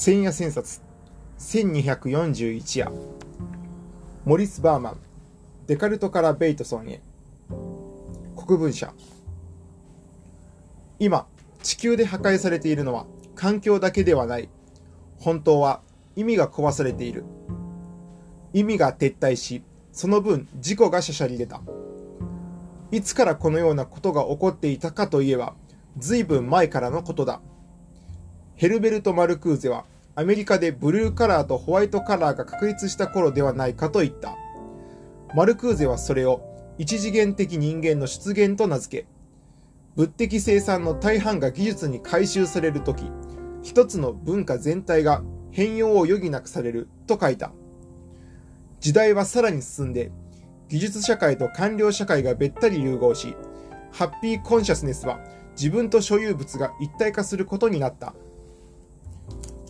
千夜千冊1241夜。モリス・バーマンデカルトからベイトソンへ。国分社。今地球で破壊されているのは環境だけではない。本当は意味が壊されている。意味が撤退しその分事故がしゃしゃり出た。いつからこのようなことが起こっていたかといえば随分前からのことだ。ヘルベルト・マルクーゼはアメリカでブルーカラーとホワイトカラーが確立した頃ではないかと言った。マルクーゼはそれを一次元的人間の出現と名付け、物的生産の大半が技術に回収されるとき、一つの文化全体が変容を余儀なくされると書いた。時代はさらに進んで、技術社会と官僚社会がべったり融合し、ハッピーコンシャスネスは自分と所有物が一体化することになった。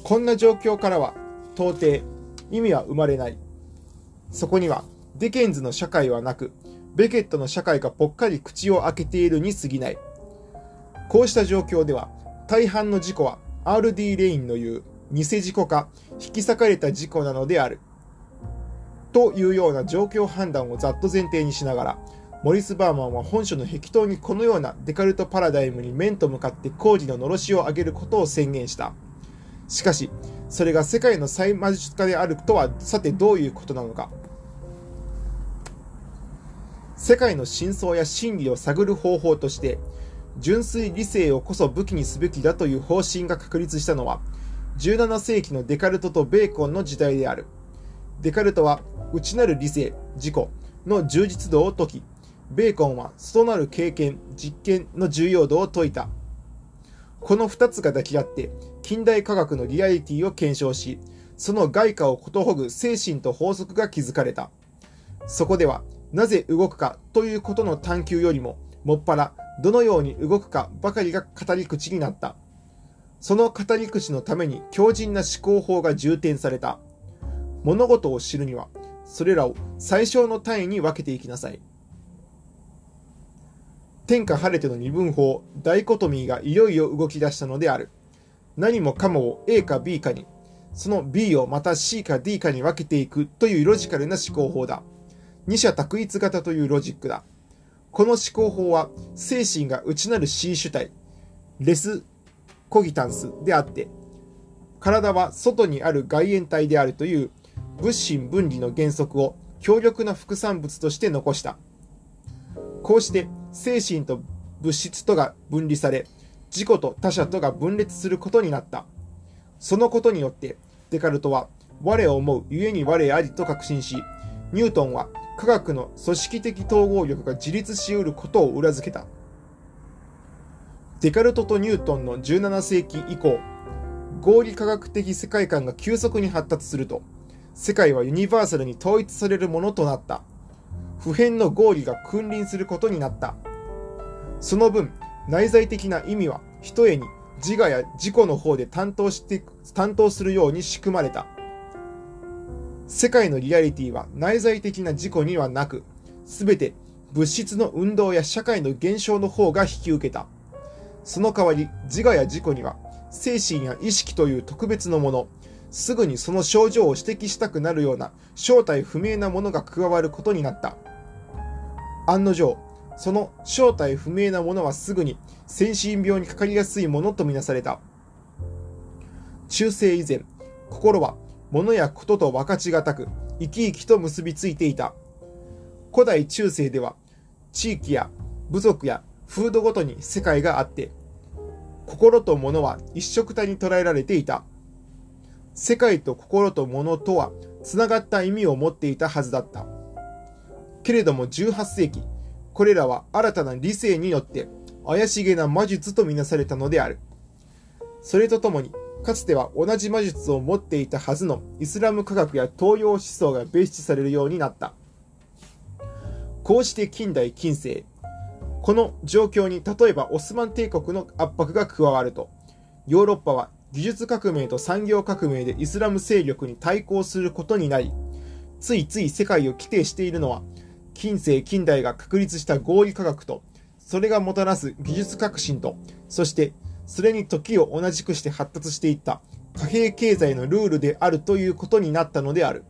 こんな状況からは到底意味は生まれない。そこにはディケンズの社会はなく、ベケットの社会がぽっかり口を開けているに過ぎない。こうした状況では、大半の事故は RD レインの言う偽事故か引き裂かれた事故なのである。というような状況判断をざっと前提にしながら、モリス・バーマンは本書の壁頭にこのようなデカルト・パラダイムに面と向かって工事ののろしを上げることを宣言した。しかし、それが世界の最魔術家であるとは、さてどういうことなのか。世界の真相や真理を探る方法として、純粋理性をこそ武器にすべきだという方針が確立したのは、17世紀のデカルトとベーコンの時代である。デカルトは内なる理性、自己の充実度を説き、ベーコンは外なる経験、実験の重要度を説いた。この二つが抱き合って、近代科学のリアリティを検証し、その外貨をことほぐ精神と法則が築かれた。そこでは、なぜ動くかということの探求よりも、もっぱらどのように動くかばかりが語り口になった。その語り口のために強靭な思考法が重点された。物事を知るには、それらを最小の単位に分けていきなさい。天下晴れての二分法、ダイコトミーがいよいよ動き出したのである。何もかもを A か B かに、その B をまた C か D かに分けていくというロジカルな思考法だ。二者択一型というロジックだ。この思考法は精神が内なる C 主体、レスコギタンスであって、体は外にある外縁体であるという物心分離の原則を強力な副産物として残した。こうして精神と物質とが分離され、自己と他者とが分裂することになった。そのことによって、デカルトは、我を思う故に我ありと確信し、ニュートンは科学の組織的統合力が自立し得ることを裏付けた。デカルトとニュートンの17世紀以降、合理科学的世界観が急速に発達すると、世界はユニバーサルに統一されるものとなった。普遍の合理が君臨することになった。その分、内在的な意味は、ひとえに自我や自己の方で担当して、担当するように仕組まれた。世界のリアリティは内在的な自己にはなく、すべて物質の運動や社会の現象の方が引き受けた。その代わり、自我や自己には、精神や意識という特別のもの、すぐにその症状を指摘したくなるような正体不明なものが加わることになった。案の定、その正体不明なものはすぐに精神病にかかりやすいものとみなされた。中世以前、心は物やことと分かちがたく、生き生きと結びついていた。古代中世では、地域や部族や風土ごとに世界があって、心と物は一色体に捉えられていた。世界と心と物とは、つながった意味を持っていたはずだった。けれども18世紀、これらは新たな理性によって怪しげな魔術とみなされたのである。それとともに、かつては同じ魔術を持っていたはずのイスラム科学や東洋思想が別紙されるようになった。こうして近代近世、この状況に例えばオスマン帝国の圧迫が加わると、ヨーロッパは技術革命と産業革命でイスラム勢力に対抗することになり、ついつい世界を規定しているのは近世近代が確立した合理科学と、それがもたらす技術革新と、そしてそれに時を同じくして発達していった貨幣経済のルールであるということになったのである。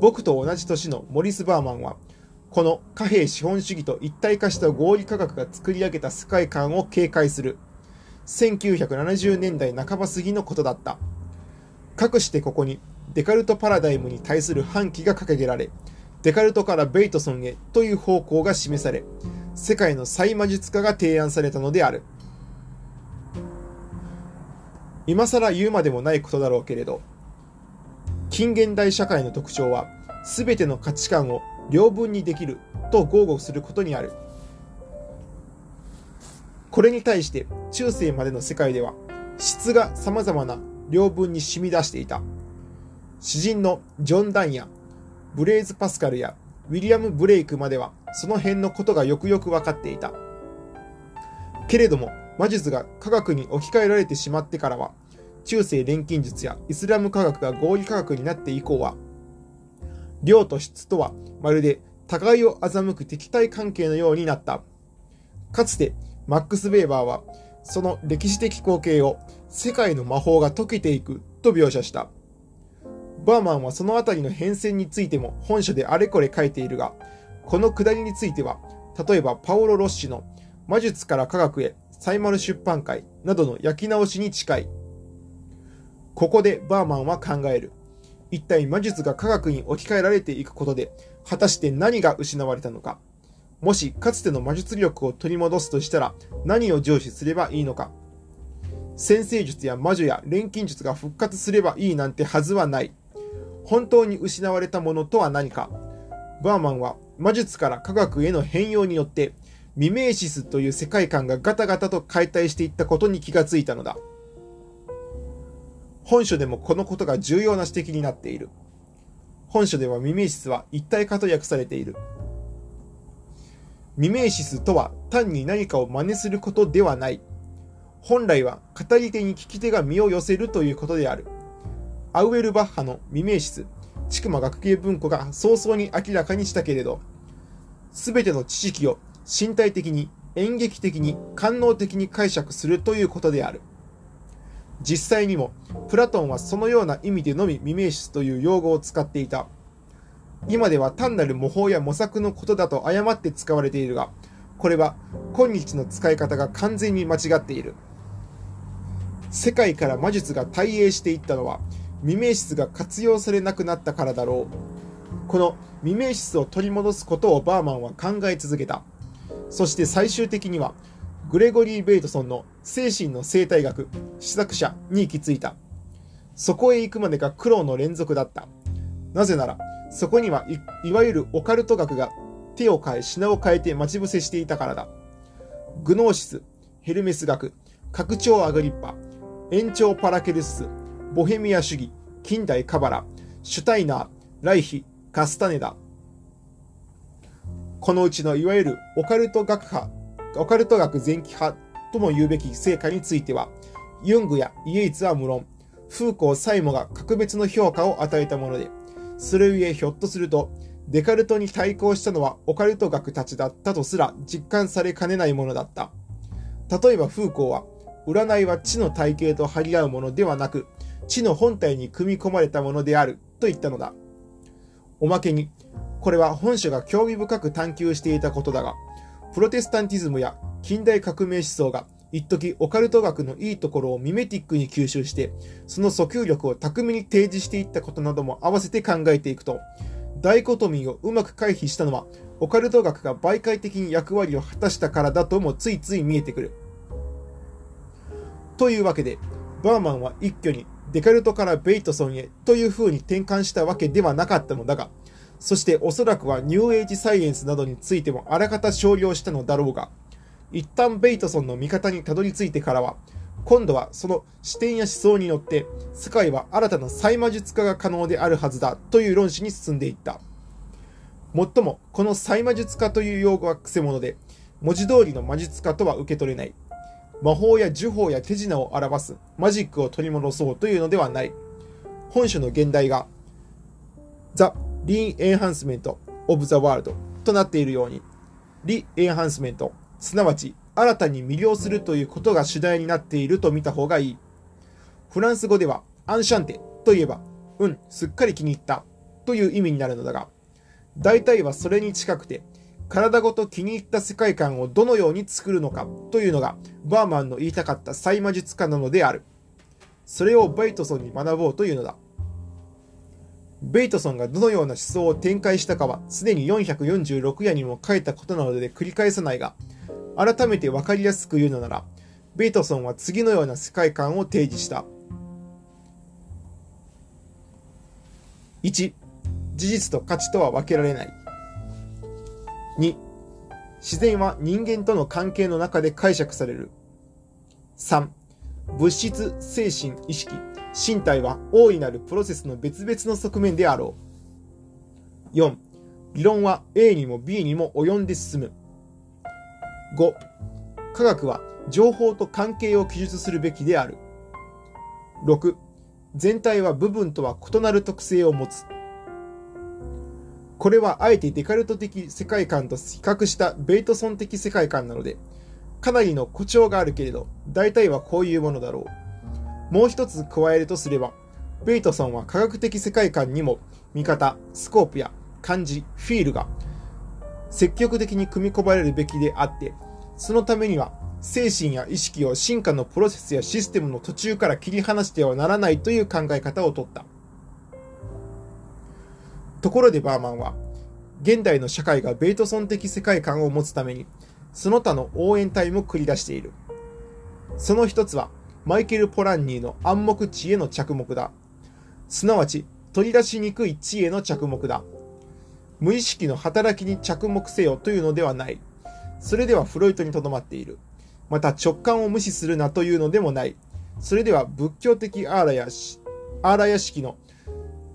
僕と同じ年のモリス・バーマンは、この貨幣資本主義と一体化した合理価格が作り上げた世界観を警戒する。1970年代半ば過ぎのことだった。かくしてここにデカルトパラダイムに対する反旗が掲げられ、デカルトからベイトソンへという方向が示され、世界の再魔術化が提案されたのである。今更言うまでもないことだろうけれど、近現代社会の特徴は、すべての価値観を両分にできると豪語することにある。これに対して中世までの世界では質が様々な両分に染み出していた。詩人のジョン・ダンやブレイズ・パスカルやウィリアム・ブレイクまではその辺のことがよくよく分かっていた。けれども魔術が科学に置き換えられてしまってからは中世錬金術やイスラム科学が合理科学になって以降は量と質とはまるで互いを欺く敵対関係のようになった。かつてマックス・ベーバーはその歴史的光景を世界の魔法が解けていくと描写した。バーマンはそのあたりの変遷についても本書であれこれ書いているが、このくだりについては、例えばパオロ・ロッシの魔術から科学へサイマル出版会などの焼き直しに近い。ここでバーマンは考える。一体魔術が科学に置き換えられていくことで、果たして何が失われたのか。もしかつての魔術力を取り戻すとしたら何を重視すればいいのか。先生術や魔女や錬金術が復活すればいいなんてはずはない。本当に失われたものとは何か。バーマンは魔術から科学への変容によってミメーシスという世界観がガタガタと解体していったことに気がついたのだ。本書でもこのことが重要な指摘になっている。本書ではミメーシスは一体化と訳されている。ミメーシスとは単に何かを真似することではない。本来は語り手に聞き手が身を寄せるということである。アウエルバッハのミメーシス、千曲学芸文庫が早々に明らかにしたけれど、すべての知識を身体的に、演劇的に、官能的に解釈するということである。実際にも、プラトンはそのような意味でのみミメーシスという用語を使っていた。今では単なる模倣や模索のことだと誤って使われているが、これは今日の使い方が完全に間違っている。世界から魔術が大英していったのは、未明室が活用されなくなったからだろう。この未明室を取り戻すことをバーマンは考え続けた。そして最終的には、グレゴリー・ベイトソンの精神の生態学、試作者に行き着いた。そこへ行くまでが苦労の連続だった。なぜなら、そこにはいわゆるオカルト学が手を変え品を変えて待ち伏せしていたからだ。グノーシス、ヘルメス学、拡張アグリッパ、延長パラケルス、ボヘミア主義、近代カバラ、シュタイナー、ライヒ、カスタネダ。このうちのいわゆるオカルト学派、オカルト学前期派とも言うべき成果については、ユングやイエイツは無論、フーコー・サイモが格別の評価を与えたもので、それゆえひょっとすると、デカルトに対抗したのはオカルト学たちだったとすら実感されかねないものだった。例えばフーコーは、占いは知の体系と張り合うものではなく、知の本体に組み込まれたものであると言ったのだ。おまけに、これは本書が興味深く探求していたことだが、プロテスタンティズムや近代革命思想が一時オカルト学のいいところをミメティックに吸収して、その訴求力を巧みに提示していったことなども合わせて考えていくと、ダイコトミーをうまく回避したのは、オカルト学が媒介的に役割を果たしたからだともついつい見えてくる。というわけで、バーマンは一挙にデカルトからベイトソンへという風に転換したわけではなかったのだが、そしておそらくはニューエイジサイエンスなどについてもあらかた少量したのだろうが、一旦ベイトソンの味方にたどり着いてからは、今度はその視点や思想によって、世界は新たな再魔術化が可能であるはずだという論旨に進んでいった。もっとも、この再魔術化という用語は癖者で、文字通りの魔術化とは受け取れない。魔法や呪法や手品を表すマジックを取り戻そうというのではない。本書の現代が、The Re-Enhancement of the World となっているように、リ・エンハンスメント、すなわち新たに魅了するということが主題になっていると見た方がいい。フランス語ではアンシャンテといえば、うん、すっかり気に入ったという意味になるのだが、大体はそれに近くて、体ごと気に入った世界観をどのように作るのかというのがバーマンの言いたかった細魔術家なのである。それをベイトソンに学ぼうというのだ。ベイトソンがどのような思想を展開したかはすでに446夜にも書いたことなので繰り返さないが、改めて分かりやすく言うのなら、ベイトソンは次のような世界観を提示した。1、事実と価値とは分けられない。2、自然は人間との関係の中で解釈される。3、物質、精神、意識、身体は大いなるプロセスの別々の側面であろう。4、理論は A にも B にも及んで進む。5、科学は情報と関係を記述するべきである。6、全体は部分とは異なる特性を持つ。これはあえてデカルト的世界観と比較したベイトソン的世界観なので、かなりの誇張があるけれど、大体はこういうものだろう。もう一つ加えるとすれば、ベイトソンは科学的世界観にも見方、スコープや漢字、フィールが積極的に組み込まれるべきであって、そのためには精神や意識を進化のプロセスやシステムの途中から切り離してはならないという考え方をとった。ところでバーマンは、現代の社会がベイトソン的世界観を持つために、その他の応援隊も繰り出している。その一つは、マイケル・ポランニーの暗黙知恵の着目だ。すなわち、取り出しにくい知恵の着目だ。無意識の働きに着目せよというのではない。それではフロイトにとどまっている。また直感を無視するなというのでもない。それでは仏教的アーラヤアーラヤ式の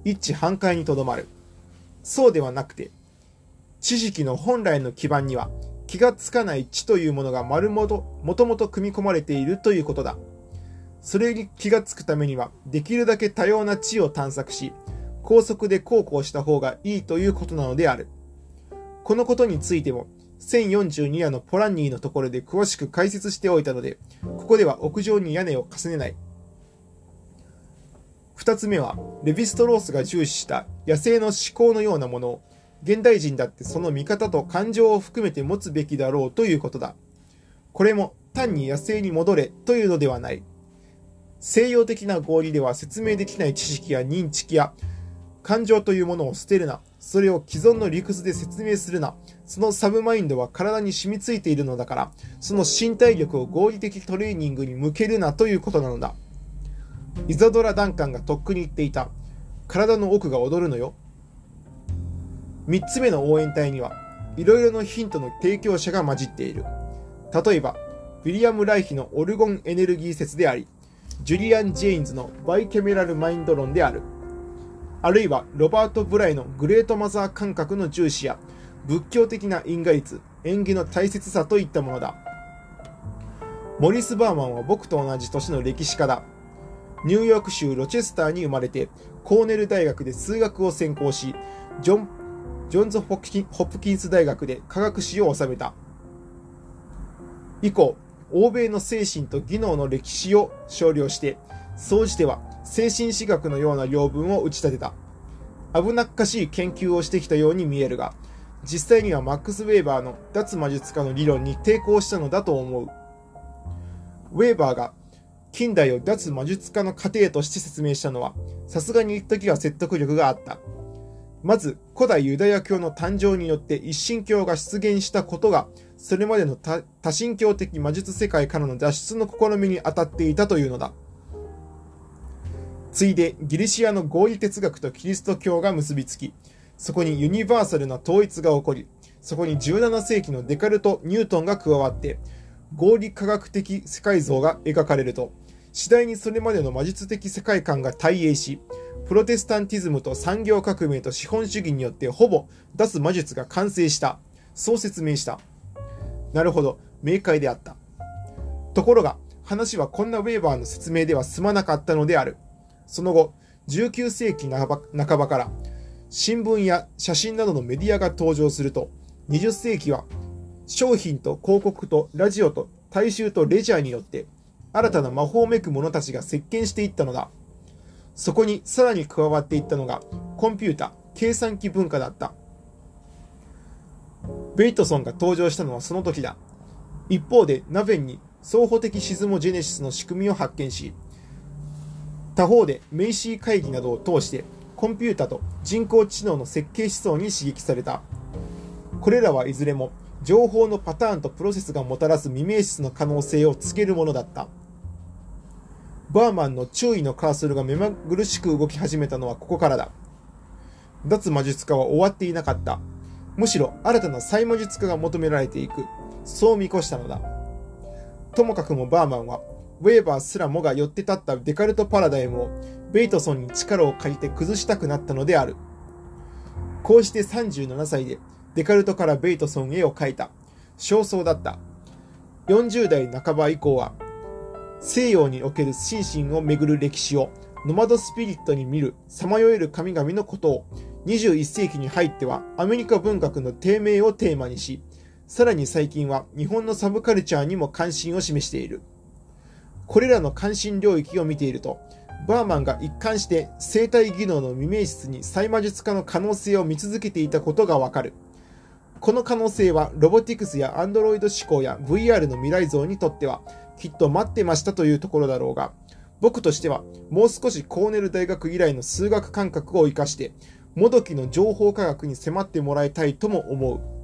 一致反対にとどまる。そうではなくて、知識の本来の基盤には気がつかない知というものが丸もともともと組み込まれているということだ。それに気がつくためには、できるだけ多様な知を探索し、高速で航行した方がいいということなのである。このことについても、1042夜のポランニーのところで詳しく解説しておいたので、ここでは屋上に屋根を重ねない。二つ目は、レヴィストロースが重視した野生の思考のようなものを、現代人だってその見方と感情を含めて持つべきだろうということだ。これも単に野生に戻れというのではない。西洋的な合理では説明できない知識や認知や感情というものを捨てるな。それを既存の理屈で説明するな。そのサブマインドは体に染みついているのだから、その身体力を合理的トレーニングに向けるなということなのだ。イザドラ・ダンカンがとっくに言っていた。体の奥が踊るのよ。3つ目の応援隊には、いろいろなヒントの提供者が混じっている。例えば、ウィリアム・ライヒのオルゴンエネルギー説であり、ジュリアン・ジェインズのバイケメラル・マインド論である。あるいは、ロバート・ブライのグレートマザー感覚の重視や、仏教的な因果率、縁起の大切さといったものだ。モリス・バーマンは僕と同じ年の歴史家だ。ニューヨーク州ロチェスターに生まれて、コーネル大学で数学を専攻し、ジョン、ジョンズ・ホプキンス大学で科学史を収めた。以降、欧米の精神と技能の歴史を少量して、総じては精神史学のような領分を打ち立てた。危なっかしい研究をしてきたように見えるが、実際にはマックス・ウェーバーの脱魔術家の理論に抵抗したのだと思う。ウェーバーが近代を脱魔術家の過程として説明したのは、さすがに一時は説得力があった。まず、古代ユダヤ教の誕生によって一神教が出現したことが、それまでの多神教的魔術世界からの脱出の試みに当たっていたというのだ。ついで、ギリシアの合理哲学とキリスト教が結びつき、そこにユニバーサルな統一が起こり、そこに17世紀のデカルト・ニュートンが加わって、合理科学的世界像が描かれると、次第にそれまでの魔術的世界観が大影し、プロテスタンティズムと産業革命と資本主義によってほぼ脱魔術が完成した。そう説明した。なるほど、明快であった。ところが、話はこんなウェーバーの説明では済まなかったのである。その後、19世紀半ばから新聞や写真などのメディアが登場すると、20世紀は商品と広告とラジオと大衆とレジャーによって新たな魔法めく者たちが席巻していったのだ。そこにさらに加わっていったのがコンピュータ、計算機文化だった。ベイトソンが登場したのはその時だ。一方でナベンに双方的シズモジェネシスの仕組みを発見し、他方でメイシー会議などを通してコンピュータと人工知能の設計思想に刺激された。これらはいずれも情報のパターンとプロセスがもたらす未明室の可能性を告げるものだった。バーマンの注意のカーソルが目まぐるしく動き始めたのはここからだ。脱魔術家は終わっていなかった。むしろ新たな再魔術家が求められていく。そう見越したのだ。ともかくもバーマンは、ウェーバーすらもが寄って立ったデカルトパラダイムをベイトソンに力を借りて崩したくなったのである。こうして37歳でデカルトからベイトソンへを描いた。焦燥だった。40代半ば以降は、西洋における心身をめぐる歴史をノマドスピリットに見るさまよえる神々のことを21世紀に入ってはアメリカ文学の低迷をテーマにし、さらに最近は日本のサブカルチャーにも関心を示している。これらの関心領域を見ていると、バーマンが一貫して生体技能の未明室に細魔術家の可能性を見続けていたことがわかる。この可能性はロボティクスやアンドロイド思考や VR の未来像にとってはきっと待ってましたというところだろうが、僕としてはもう少しコーネル大学以来の数学感覚を生かして、もどきの情報科学に迫ってもらいたいとも思う。